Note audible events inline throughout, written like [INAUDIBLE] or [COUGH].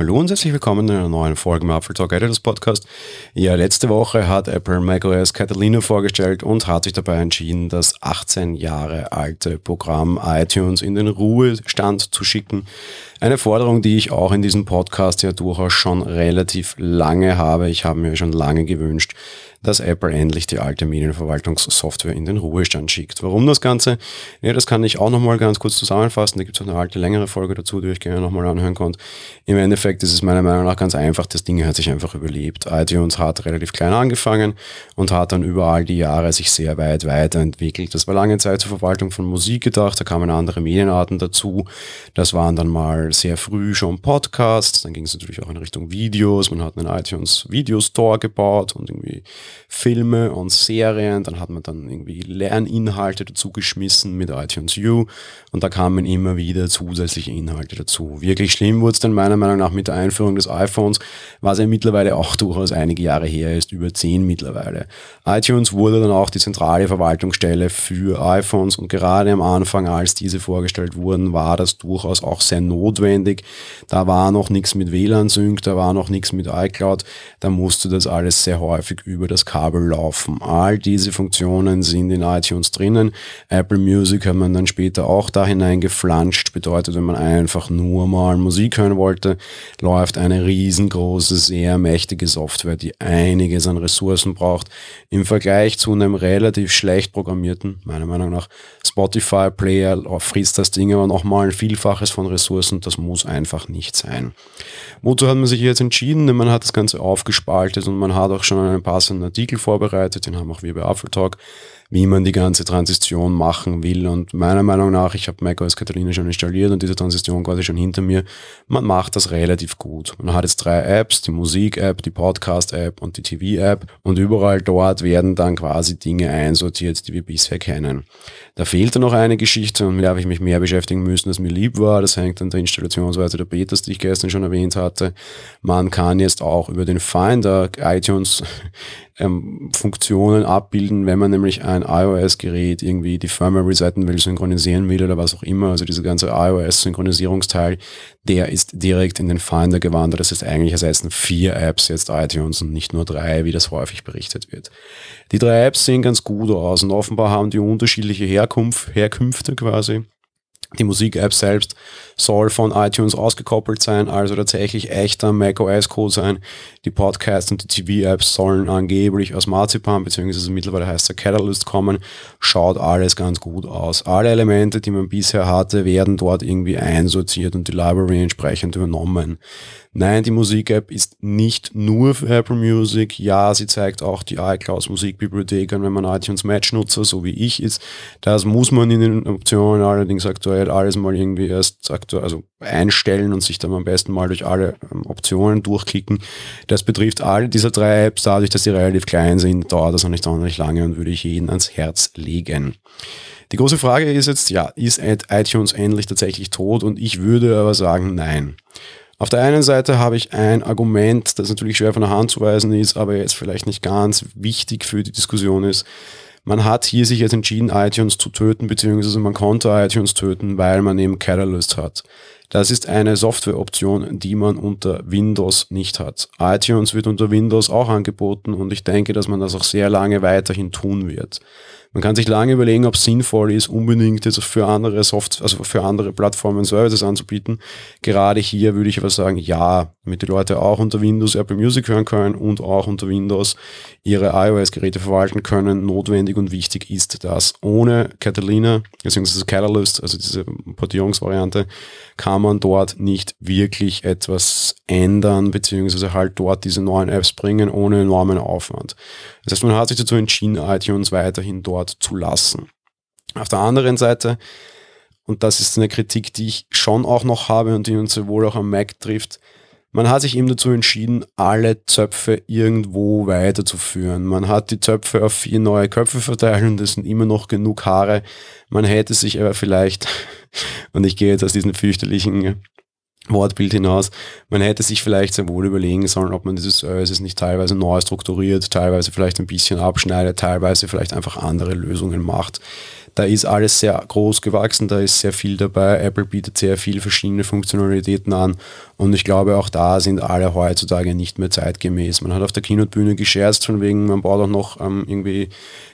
Hallo und herzlich willkommen in einer neuen Folge im Apple Talk Editors Podcast. Ja, letzte Woche hat Apple macOS Catalina vorgestellt und hat sich dabei entschieden, das 18 Jahre alte Programm iTunes in den Ruhestand zu schicken. Eine Forderung, die ich auch in diesem Podcast ja durchaus schon relativ lange habe. Ich habe mir schon lange gewünscht, dass Apple endlich die alte Medienverwaltungssoftware in den Ruhestand schickt. Warum das Ganze? Ja, das kann ich auch nochmal ganz kurz zusammenfassen. Da gibt es auch eine alte, längere Folge dazu, die ich gerne nochmal anhören konnte. Im Endeffekt ist es meiner Meinung nach ganz einfach. Das Ding hat sich einfach überlebt. iTunes hat relativ klein angefangen und hat dann über all die Jahre sich sehr weit weiterentwickelt. Das war lange Zeit zur Verwaltung von Musik gedacht. Da kamen andere Medienarten dazu. Das waren dann mal sehr früh schon Podcasts. Dann ging es natürlich auch in Richtung Videos. Man hat einen iTunes Video Store gebaut und irgendwie Filme und Serien, dann hat man dann irgendwie Lerninhalte dazu geschmissen mit iTunes U und da kamen immer wieder zusätzliche Inhalte dazu. Wirklich schlimm wurde es dann meiner Meinung nach mit der Einführung des iPhones, was ja mittlerweile auch durchaus einige Jahre her ist, über zehn mittlerweile. iTunes wurde dann auch die zentrale Verwaltungsstelle für iPhones und gerade am Anfang, als diese vorgestellt wurden, war das durchaus auch sehr notwendig. Da war noch nichts mit WLAN-Sync, da war noch nichts mit iCloud, da musste das alles sehr häufig über das Kabel laufen. All diese Funktionen sind in iTunes drinnen. Apple Music hat man dann später auch da hineingeflanscht. Bedeutet, wenn man einfach nur mal Musik hören wollte, läuft eine riesengroße, sehr mächtige Software, die einiges an Ressourcen braucht. Im Vergleich zu einem relativ schlecht programmierten, meiner Meinung nach, Spotify Player frisst das Ding aber nochmal ein Vielfaches von Ressourcen. Das muss einfach nicht sein. Wozu hat man sich jetzt entschieden? Man hat das Ganze aufgespaltet und man hat auch schon einen passenden Artikel vorbereitet, den haben auch wir bei Apfeltalk, wie man die ganze Transition machen will. Und meiner Meinung nach, ich habe macOS Catalina schon installiert und diese Transition quasi schon hinter mir, man macht das relativ gut. Man hat jetzt drei Apps, die Musik-App, die Podcast-App und die TV-App und überall dort werden dann quasi Dinge einsortiert, die wir bisher kennen. Da fehlte noch eine Geschichte und mit der habe ich mich mehr beschäftigen müssen, als mir lieb war. Das hängt an der Installationsweise der Betas, die ich gestern schon erwähnt hatte. Man kann jetzt auch über den Finder iTunes ähm, Funktionen abbilden, wenn man nämlich ein iOS-Gerät irgendwie die Firmware resetten will, synchronisieren will oder was auch immer. Also dieser ganze iOS-Synchronisierungsteil, der ist direkt in den Finder gewandert. Das heißt, eigentlich ersetzen vier Apps jetzt iTunes und nicht nur drei, wie das häufig berichtet wird. Die drei Apps sehen ganz gut aus und offenbar haben die unterschiedliche Herkunft, Herkünfte quasi. Die Musik-App selbst soll von iTunes ausgekoppelt sein, also tatsächlich echter macOS-Code sein. Die Podcasts und die TV-Apps sollen angeblich aus Marzipan, beziehungsweise mittlerweile heißt der Catalyst kommen. Schaut alles ganz gut aus. Alle Elemente, die man bisher hatte, werden dort irgendwie einsortiert und die Library entsprechend übernommen. Nein, die Musik-App ist nicht nur für Apple Music. Ja, sie zeigt auch die iCloud Musikbibliothek an, wenn man iTunes Match Nutzer, so wie ich ist. Das muss man in den Optionen allerdings aktuell alles mal irgendwie erst aktuell, also einstellen und sich dann am besten mal durch alle ähm, Optionen durchklicken. Das betrifft alle diese drei Apps. Dadurch, dass sie relativ klein sind, dauert das auch nicht sonderlich lange und würde ich jeden ans Herz legen. Die große Frage ist jetzt, ja, ist iTunes endlich tatsächlich tot? Und ich würde aber sagen, nein. Auf der einen Seite habe ich ein Argument, das natürlich schwer von der Hand zu weisen ist, aber jetzt vielleicht nicht ganz wichtig für die Diskussion ist. Man hat hier sich jetzt entschieden, iTunes zu töten, beziehungsweise man konnte iTunes töten, weil man eben Catalyst hat. Das ist eine Softwareoption, die man unter Windows nicht hat. iTunes wird unter Windows auch angeboten und ich denke, dass man das auch sehr lange weiterhin tun wird. Man kann sich lange überlegen, ob es sinnvoll ist, unbedingt jetzt für andere Software, also für andere Plattformen Services anzubieten. Gerade hier würde ich aber sagen, ja, damit die Leute auch unter Windows Apple Music hören können und auch unter Windows ihre iOS-Geräte verwalten können. Notwendig und wichtig ist das. Ohne Catalina, beziehungsweise Catalyst, also diese Portierungsvariante, kann man dort nicht wirklich etwas ändern, beziehungsweise halt dort diese neuen Apps bringen, ohne enormen Aufwand. Das heißt, man hat sich dazu entschieden, iTunes weiterhin dort zu lassen. Auf der anderen Seite, und das ist eine Kritik, die ich schon auch noch habe und die uns sowohl auch am Mac trifft, man hat sich eben dazu entschieden, alle Zöpfe irgendwo weiterzuführen. Man hat die Zöpfe auf vier neue Köpfe verteilt und es sind immer noch genug Haare. Man hätte sich aber vielleicht, [LAUGHS] und ich gehe jetzt aus diesem fürchterlichen Wortbild hinaus. Man hätte sich vielleicht sehr wohl überlegen sollen, ob man diese Services nicht teilweise neu strukturiert, teilweise vielleicht ein bisschen abschneidet, teilweise vielleicht einfach andere Lösungen macht. Da ist alles sehr groß gewachsen, da ist sehr viel dabei. Apple bietet sehr viele verschiedene Funktionalitäten an und ich glaube, auch da sind alle heutzutage nicht mehr zeitgemäß. Man hat auf der Keynote-Bühne gescherzt, von wegen, man baut auch noch ähm, irgendwie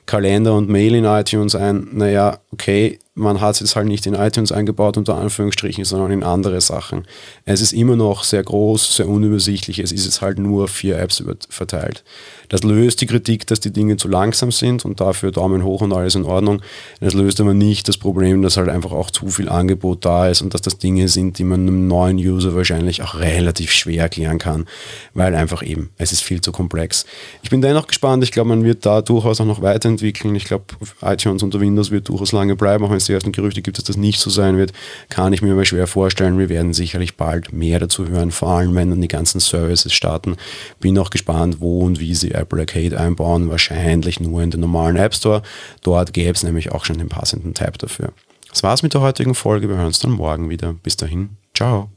Kalender und Mail in iTunes ein. Naja, okay, man hat es halt nicht in iTunes eingebaut, unter Anführungsstrichen, sondern in andere Sachen. Es ist immer noch sehr groß, sehr unübersichtlich. Es ist jetzt halt nur vier Apps verteilt. Das löst die Kritik, dass die Dinge zu langsam sind und dafür Daumen hoch und alles in Ordnung. Das löst aber nicht das Problem, dass halt einfach auch zu viel Angebot da ist und dass das Dinge sind, die man einem neuen User wahrscheinlich auch relativ schwer erklären kann, weil einfach eben, es ist viel zu komplex. Ich bin dennoch gespannt. Ich glaube, man wird da durchaus auch noch weiterentwickeln. Ich glaube, iTunes unter Windows wird durchaus lange bleiben, auch wenn es ersten Gerüchte gibt, dass das nicht so sein wird, kann ich mir aber schwer vorstellen. Wir werden sicherlich bald mehr dazu hören, vor allem wenn dann die ganzen Services starten. Bin auch gespannt, wo und wie sie Apple Arcade einbauen, wahrscheinlich nur in den normalen App Store. Dort gäbe es nämlich auch schon den passenden Tab dafür. Das war's mit der heutigen Folge. Wir hören uns dann morgen wieder. Bis dahin, ciao.